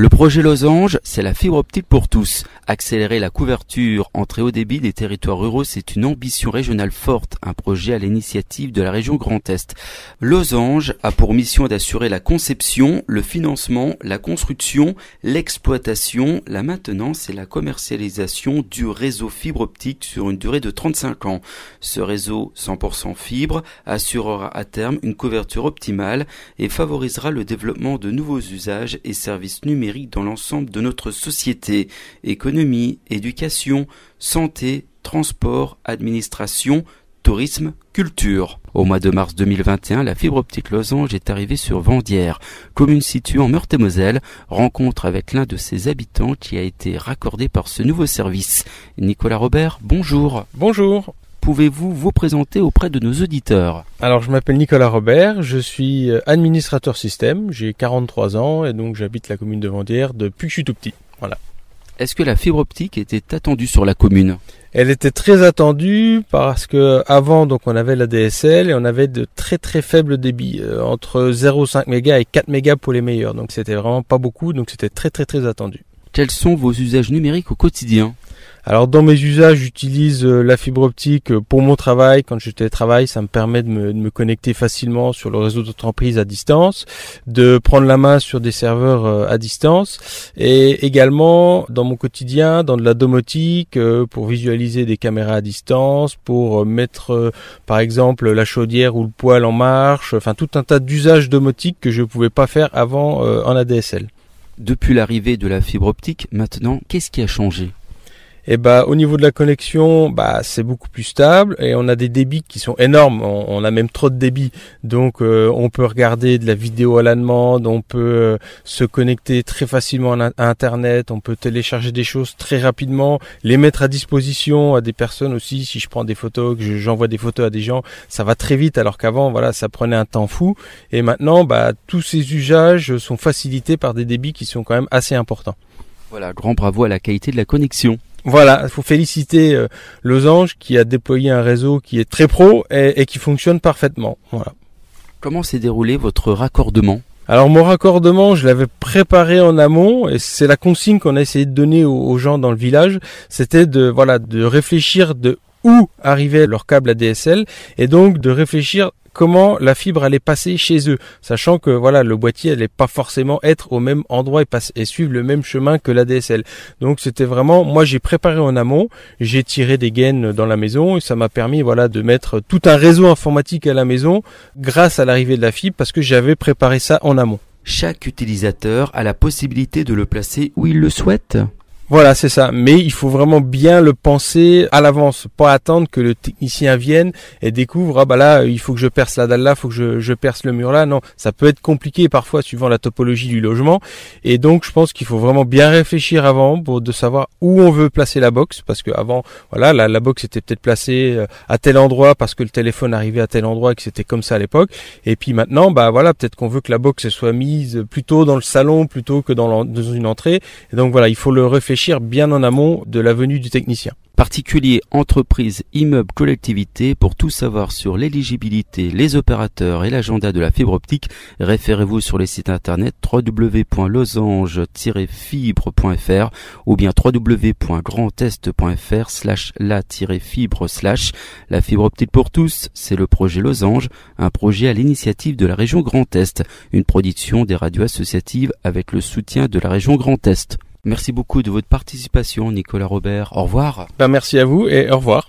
Le projet Losange, c'est la fibre optique pour tous. Accélérer la couverture en très haut débit des territoires ruraux, c'est une ambition régionale forte, un projet à l'initiative de la région Grand Est. Losange a pour mission d'assurer la conception, le financement, la construction, l'exploitation, la maintenance et la commercialisation du réseau fibre optique sur une durée de 35 ans. Ce réseau 100% fibre assurera à terme une couverture optimale et favorisera le développement de nouveaux usages et services numériques dans l'ensemble de notre société, économie, éducation, santé, transport, administration, tourisme, culture. Au mois de mars 2021, la fibre optique Losange est arrivée sur Vendière, commune située en Meurthe-et-Moselle, rencontre avec l'un de ses habitants qui a été raccordé par ce nouveau service. Nicolas Robert, bonjour. Bonjour pouvez-vous vous présenter auprès de nos auditeurs Alors je m'appelle Nicolas Robert, je suis euh, administrateur système, j'ai 43 ans et donc j'habite la commune de Vendière depuis que je suis tout petit. Voilà. Est-ce que la fibre optique était attendue sur la commune? Elle était très attendue parce que avant donc on avait la DSL et on avait de très très faibles débits euh, entre 0,5 mégas et 4 mégas pour les meilleurs. Donc c'était vraiment pas beaucoup donc c'était très très très attendu. Quels sont vos usages numériques au quotidien? Alors dans mes usages, j'utilise euh, la fibre optique euh, pour mon travail. Quand je télétravaille, ça me permet de me, connecter facilement sur le réseau d'entreprise à distance, de prendre la main sur des serveurs euh, à distance, et également dans mon quotidien, dans de la domotique, pour visualiser des caméras à distance, pour mettre par exemple la chaudière ou le poêle en marche, enfin tout un tas d'usages domotiques que je ne pouvais pas faire avant en ADSL. Depuis l'arrivée de la fibre optique, maintenant, qu'est-ce qui a changé? Et bah au niveau de la connexion, bah c'est beaucoup plus stable et on a des débits qui sont énormes. On, a même trop de débits, donc euh, on peut regarder de la vidéo à la demande, on peut euh, se connecter très facilement à, Internet, on peut télécharger des choses très rapidement, les mettre à disposition à des personnes aussi. Si je prends des photos, que j'envoie des photos à des gens, ça va très vite alors qu'avant voilà ça prenait un temps fou. Et maintenant bah tous ces usages sont facilités par des débits qui sont quand même assez importants. Voilà, grand bravo à la qualité de la connexion. Voilà, il faut féliciter euh, Losange qui a déployé un réseau qui est très pro et, qui fonctionne parfaitement. Voilà. Comment s'est déroulé votre raccordement? Alors mon raccordement, je l'avais préparé en amont et c'est la consigne qu'on a essayé de donner aux, gens dans le village, c'était de voilà de réfléchir de où arrivait leur câble ADSL et donc de réfléchir comment la fibre allait passer chez eux, sachant que voilà le boîtier allait pas forcément être au même endroit et, et suivre le même chemin que la DSL. Donc c'était vraiment, moi j'ai préparé en amont, j'ai tiré des gaines dans la maison et ça m'a permis voilà de mettre tout un réseau informatique à la maison grâce à l'arrivée de la fibre parce que j'avais préparé ça en amont. Chaque utilisateur a la possibilité de le placer où il le souhaite voilà, c'est ça. Mais il faut vraiment bien le penser à l'avance, pas attendre que le technicien vienne et découvre ah bah là il faut que je perce la dalle là, il faut que je, perce le mur là. Non, ça peut être compliqué parfois suivant la topologie du logement. Et donc je pense qu'il faut vraiment bien réfléchir avant pour de savoir où on veut placer la box, parce que avant voilà la, la box était peut-être placée euh, à tel endroit parce que le téléphone arrivait à tel endroit et que c'était comme ça à l'époque. Et puis maintenant bah voilà peut-être qu'on veut que la box soit mise plutôt dans le salon plutôt que dans, dans une entrée. Et donc voilà il faut le réfléchir bien en amont de la venue du technicien. Particuliers, entreprises, immeubles, collectivités, pour tout savoir sur l'éligibilité, les opérateurs et l'agenda de la fibre optique, référez-vous sur les sites internet www.losange-fibre.fr ou bien www.grandest.fr slash la-fibre slash la fibre optique pour tous, c'est le projet Losange, un projet à l'initiative de la région Grand Est, une production des radios associatives avec le soutien de la région Grand Est. Merci beaucoup de votre participation, Nicolas Robert. Au revoir. Ben, merci à vous et au revoir.